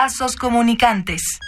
Vasos comunicantes.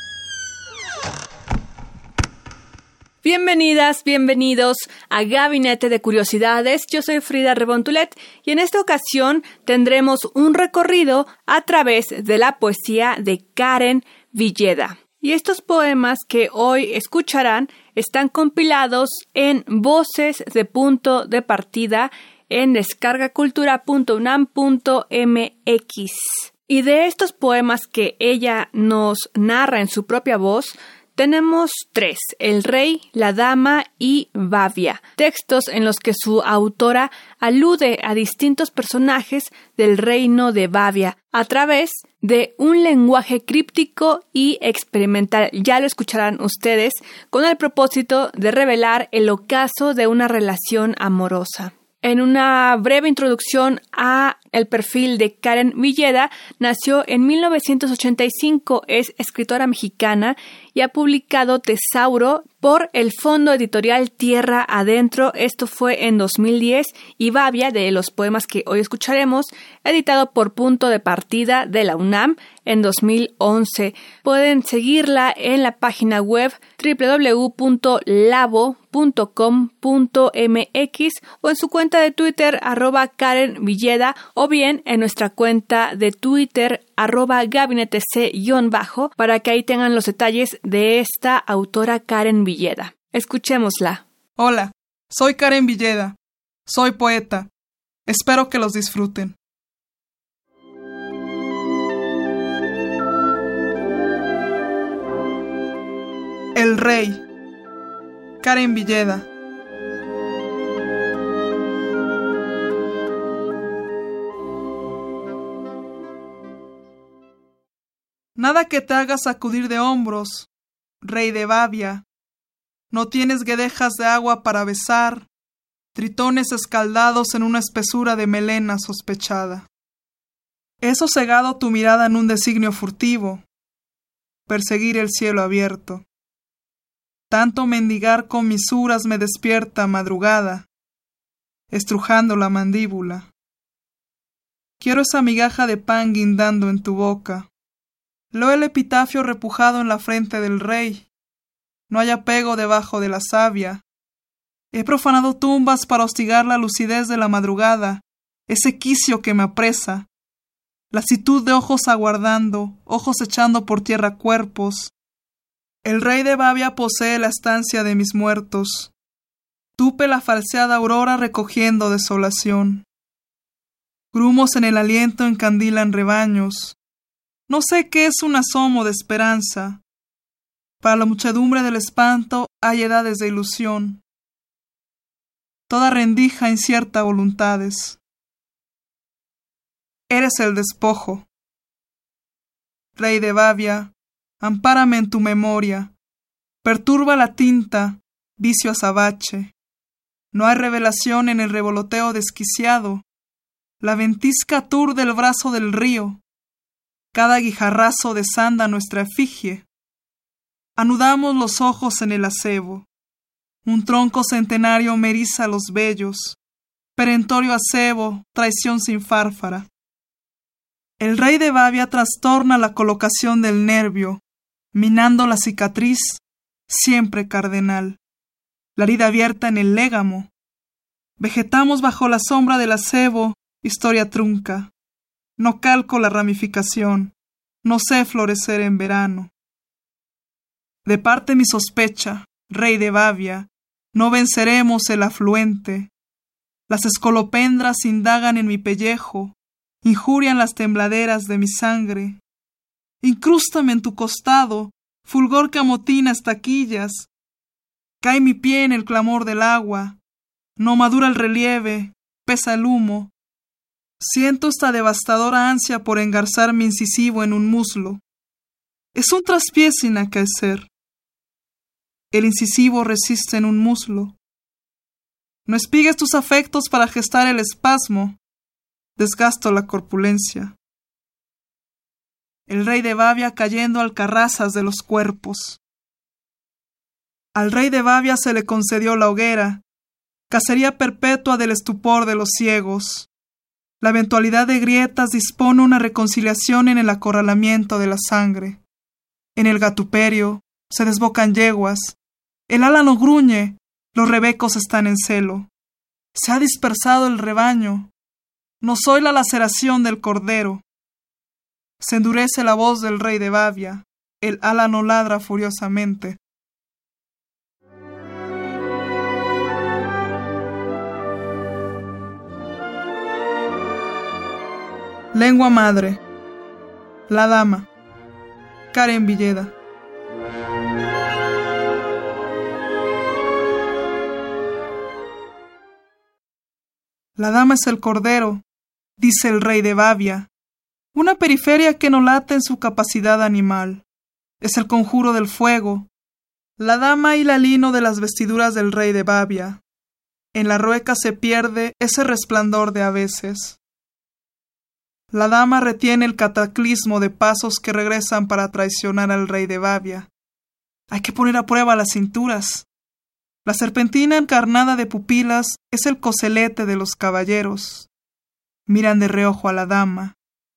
Bienvenidas, bienvenidos a Gabinete de Curiosidades. Yo soy Frida Rebontulet y en esta ocasión tendremos un recorrido a través de la poesía de Karen Villeda. Y estos poemas que hoy escucharán están compilados en Voces de Punto de Partida en descargacultura.unam.mx. Y de estos poemas que ella nos narra en su propia voz, tenemos tres, El Rey, La Dama y Bavia, textos en los que su autora alude a distintos personajes del reino de Bavia a través de un lenguaje críptico y experimental. Ya lo escucharán ustedes con el propósito de revelar el ocaso de una relación amorosa. En una breve introducción a el perfil de Karen Villeda, nació en 1985, es escritora mexicana y ha publicado Tesauro por el Fondo Editorial Tierra Adentro, esto fue en 2010, y Bavia, de los poemas que hoy escucharemos, editado por Punto de Partida de la UNAM en 2011. Pueden seguirla en la página web www.labo.com.mx o en su cuenta de Twitter arroba Karen Villeda o bien en nuestra cuenta de Twitter arroba gabinete C-bajo para que ahí tengan los detalles de esta autora Karen Villeda. Escuchémosla. Hola, soy Karen Villeda. Soy poeta. Espero que los disfruten. El Rey. Karen Villeda. Nada que te haga sacudir de hombros, Rey de Bavia. No tienes guedejas de agua para besar, tritones escaldados en una espesura de melena sospechada. He sosegado tu mirada en un designio furtivo, perseguir el cielo abierto. Tanto mendigar con misuras me despierta madrugada, estrujando la mandíbula. Quiero esa migaja de pan guindando en tu boca. Lo el epitafio repujado en la frente del rey. No hay apego debajo de la savia. He profanado tumbas para hostigar la lucidez de la madrugada, ese quicio que me apresa. Lasitud de ojos aguardando, ojos echando por tierra cuerpos, el rey de Bavia posee la estancia de mis muertos. Tupe la falseada aurora recogiendo desolación. Grumos en el aliento encandilan rebaños. No sé qué es un asomo de esperanza. Para la muchedumbre del espanto hay edades de ilusión. Toda rendija incierta voluntades. Eres el despojo. Rey de Bavia, ampárame en tu memoria. Perturba la tinta, vicio azabache. No hay revelación en el revoloteo desquiciado. La ventisca aturde el brazo del río. Cada guijarrazo desanda nuestra efigie. Anudamos los ojos en el acebo. Un tronco centenario me eriza los vellos. Perentorio acebo, traición sin fárfara. El rey de Bavia trastorna la colocación del nervio, minando la cicatriz, siempre cardenal, la herida abierta en el légamo. Vegetamos bajo la sombra del acebo, historia trunca. No calco la ramificación, no sé florecer en verano. De parte mi sospecha, rey de Bavia, no venceremos el afluente. Las escolopendras indagan en mi pellejo, injurian las tembladeras de mi sangre. Incrústame en tu costado, fulgor que amotina estaquillas. Cae mi pie en el clamor del agua, no madura el relieve, pesa el humo. Siento esta devastadora ansia por engarzar mi incisivo en un muslo. Es un traspié sin acaecer. El incisivo resiste en un muslo. No espigues tus afectos para gestar el espasmo. Desgasto la corpulencia. El rey de Bavia cayendo al carrazas de los cuerpos. Al rey de Bavia se le concedió la hoguera, cacería perpetua del estupor de los ciegos. La eventualidad de grietas dispone una reconciliación en el acorralamiento de la sangre. En el gatuperio se desbocan yeguas, el álano gruñe, los rebecos están en celo. Se ha dispersado el rebaño. No soy la laceración del cordero. Se endurece la voz del rey de Bavia. El álano ladra furiosamente. Lengua madre. La dama. Karen Villeda. La dama es el cordero, dice el rey de Bavia, una periferia que no late en su capacidad animal. Es el conjuro del fuego, la dama y la lino de las vestiduras del rey de Bavia. En la rueca se pierde ese resplandor de a veces. La dama retiene el cataclismo de pasos que regresan para traicionar al rey de Bavia. Hay que poner a prueba las cinturas. La serpentina encarnada de pupilas es el coselete de los caballeros. Miran de reojo a la dama.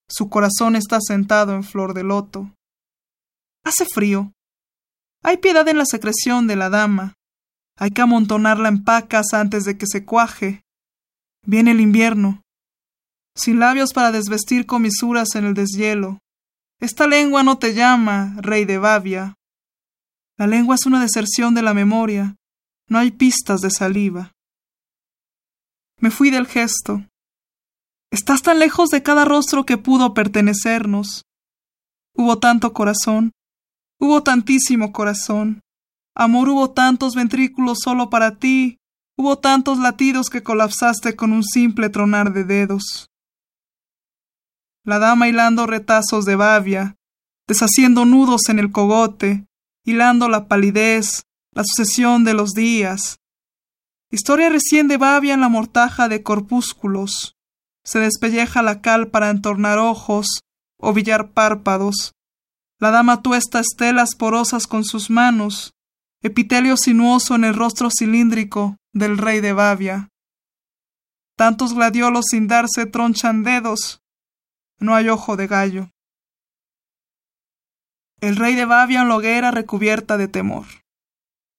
Su corazón está sentado en flor de loto. Hace frío. Hay piedad en la secreción de la dama. Hay que amontonarla en pacas antes de que se cuaje. Viene el invierno. Sin labios para desvestir comisuras en el deshielo. Esta lengua no te llama, rey de Bavia. La lengua es una deserción de la memoria, no hay pistas de saliva. Me fui del gesto. Estás tan lejos de cada rostro que pudo pertenecernos. Hubo tanto corazón, hubo tantísimo corazón. Amor hubo tantos ventrículos solo para ti, hubo tantos latidos que colapsaste con un simple tronar de dedos. La dama hilando retazos de bavia, deshaciendo nudos en el cogote, hilando la palidez, la sucesión de los días. Historia recién de Bavia en la mortaja de corpúsculos. Se despelleja la cal para entornar ojos o billar párpados. La dama tuesta estelas porosas con sus manos, epitelio sinuoso en el rostro cilíndrico del rey de Bavia. Tantos gladiolos sin darse tronchan dedos. No hay ojo de gallo. El rey de Bavia en la hoguera recubierta de temor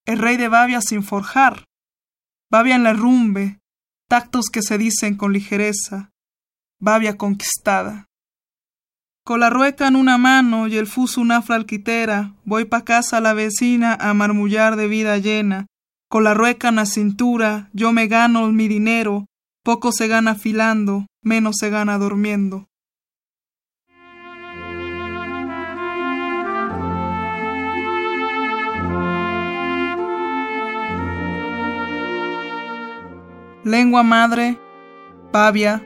el rey de Bavia sin forjar, Bavia en la rumbe, tactos que se dicen con ligereza, Bavia conquistada. Con la rueca en una mano y el fuso una fralquitera, voy pa' casa a la vecina a marmullar de vida llena. Con la rueca en la cintura, yo me gano mi dinero, poco se gana filando, menos se gana durmiendo. Lengua Madre, Pavia,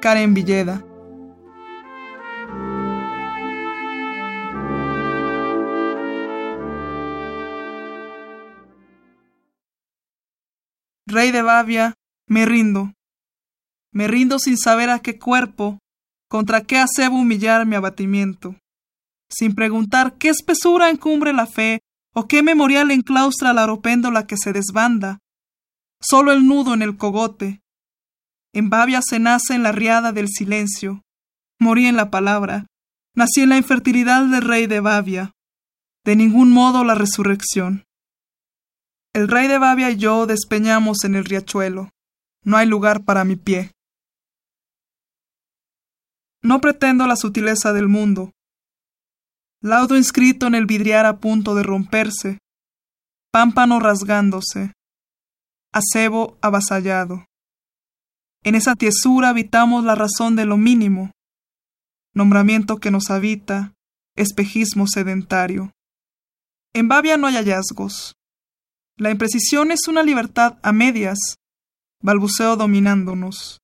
Karen Villeda. Rey de Bavia, me rindo. Me rindo sin saber a qué cuerpo, contra qué acebo humillar mi abatimiento, sin preguntar qué espesura encumbre la fe o qué memorial enclaustra la aropéndola que se desbanda, solo el nudo en el cogote. En Bavia se nace en la riada del silencio. Morí en la palabra. Nací en la infertilidad del rey de Bavia. De ningún modo la resurrección. El rey de Bavia y yo despeñamos en el riachuelo. No hay lugar para mi pie. No pretendo la sutileza del mundo. Laudo inscrito en el vidriar a punto de romperse, pámpano rasgándose, acebo avasallado. En esa tiesura habitamos la razón de lo mínimo, nombramiento que nos habita, espejismo sedentario. En Bavia no hay hallazgos. La imprecisión es una libertad a medias, balbuceo dominándonos.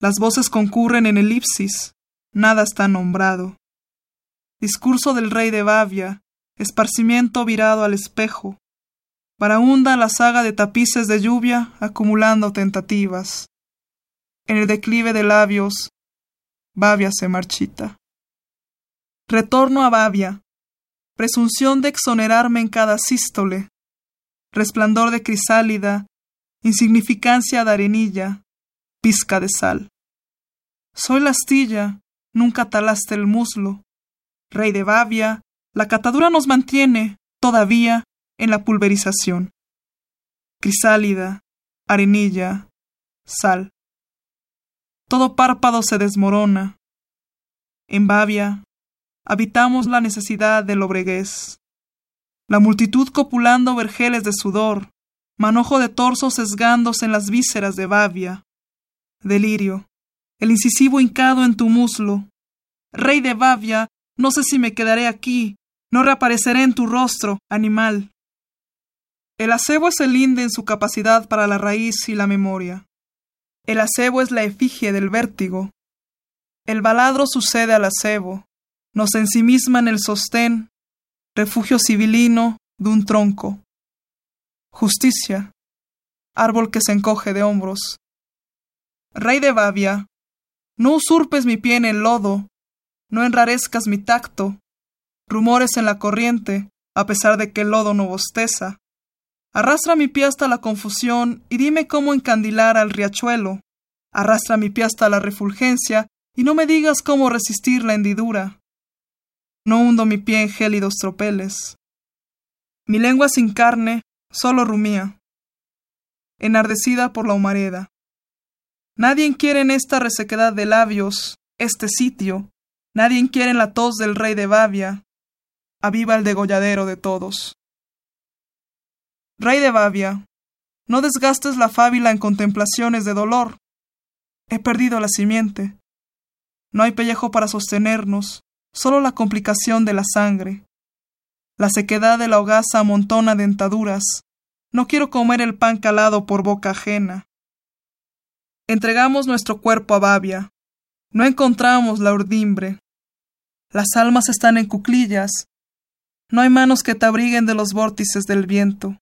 Las voces concurren en elipsis, nada está nombrado. Discurso del rey de Bavia, esparcimiento virado al espejo. Barahunda la saga de tapices de lluvia acumulando tentativas. En el declive de labios, Bavia se marchita. Retorno a Bavia, presunción de exonerarme en cada sístole, resplandor de crisálida, insignificancia de arenilla, pizca de sal. Soy la astilla, nunca talaste el muslo. Rey de Bavia, la catadura nos mantiene, todavía, en la pulverización. Crisálida, arenilla, sal. Todo párpado se desmorona. En Bavia, habitamos la necesidad del obregués. La multitud copulando vergeles de sudor, manojo de torso sesgándose en las vísceras de Bavia. Delirio, el incisivo hincado en tu muslo. Rey de Bavia, no sé si me quedaré aquí, no reapareceré en tu rostro, animal. El acebo es el linde en su capacidad para la raíz y la memoria. El acebo es la efigie del vértigo. El baladro sucede al acebo, nos ensimisma en el sostén, refugio civilino de un tronco. Justicia, árbol que se encoge de hombros. Rey de Bavia, no usurpes mi pie en el lodo, no enrarezcas mi tacto, rumores en la corriente, a pesar de que el lodo no bosteza. Arrastra mi pie hasta la confusión y dime cómo encandilar al riachuelo. Arrastra mi pie hasta la refulgencia y no me digas cómo resistir la hendidura. No hundo mi pie en gélidos tropeles. Mi lengua sin carne solo rumía, enardecida por la humareda. Nadie quiere en esta resequedad de labios, este sitio, nadie quiere en la tos del rey de Bavia. Aviva el degolladero de todos. Rey de Bavia, no desgastes la fábila en contemplaciones de dolor. He perdido la simiente. No hay pellejo para sostenernos, solo la complicación de la sangre. La sequedad de la hogaza amontona dentaduras. No quiero comer el pan calado por boca ajena. Entregamos nuestro cuerpo a Babia. No encontramos la urdimbre. Las almas están en cuclillas. No hay manos que te abriguen de los vórtices del viento.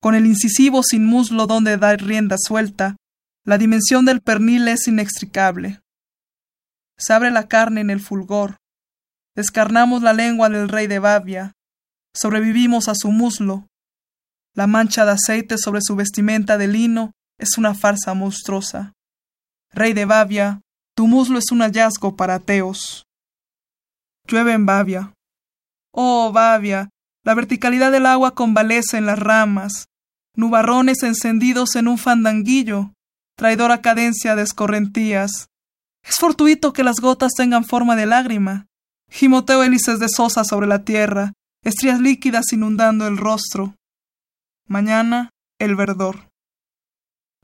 Con el incisivo sin muslo donde dar rienda suelta, la dimensión del pernil es inextricable. Se abre la carne en el fulgor. Descarnamos la lengua del rey de Babia. Sobrevivimos a su muslo. La mancha de aceite sobre su vestimenta de lino es una farsa monstruosa. Rey de Bavia, tu muslo es un hallazgo para ateos. Llueve en Bavia. Oh, Bavia, la verticalidad del agua convalece en las ramas, nubarrones encendidos en un fandanguillo, traidora cadencia de escorrentías. Es fortuito que las gotas tengan forma de lágrima, gimoteo hélices de sosa sobre la tierra, estrías líquidas inundando el rostro. Mañana, el verdor.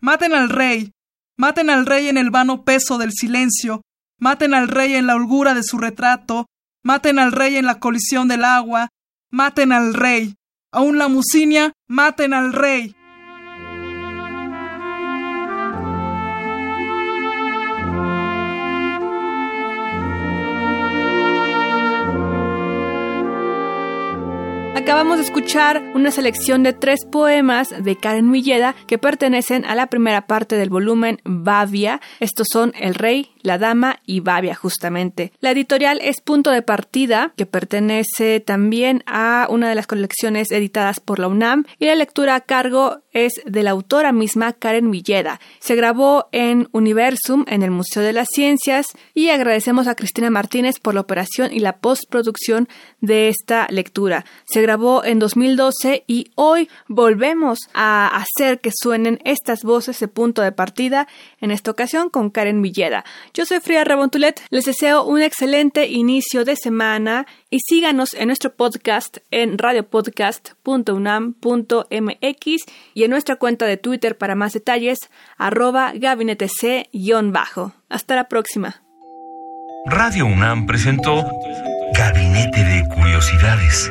Maten al rey, maten al rey en el vano peso del silencio, maten al rey en la holgura de su retrato, maten al rey en la colisión del agua, maten al rey, aún la musinia, maten al rey. Acabamos de escuchar una selección de tres poemas de Karen Milleda que pertenecen a la primera parte del volumen Bavia. Estos son El Rey, La Dama y Bavia, justamente. La editorial es Punto de Partida, que pertenece también a una de las colecciones editadas por la UNAM, y la lectura a cargo es de la autora misma Karen Villeda. Se grabó en Universum, en el Museo de las Ciencias, y agradecemos a Cristina Martínez por la operación y la postproducción de esta lectura. Se grabó en 2012 y hoy volvemos a hacer que suenen estas voces de punto de partida, en esta ocasión con Karen Villeda. Yo soy Fría Rebontulet, les deseo un excelente inicio de semana y síganos en nuestro podcast en radiopodcast.unam.mx y en nuestra cuenta de Twitter para más detalles, arroba gabinetec-bajo. Hasta la próxima. Radio UNAM presentó Gabinete de Curiosidades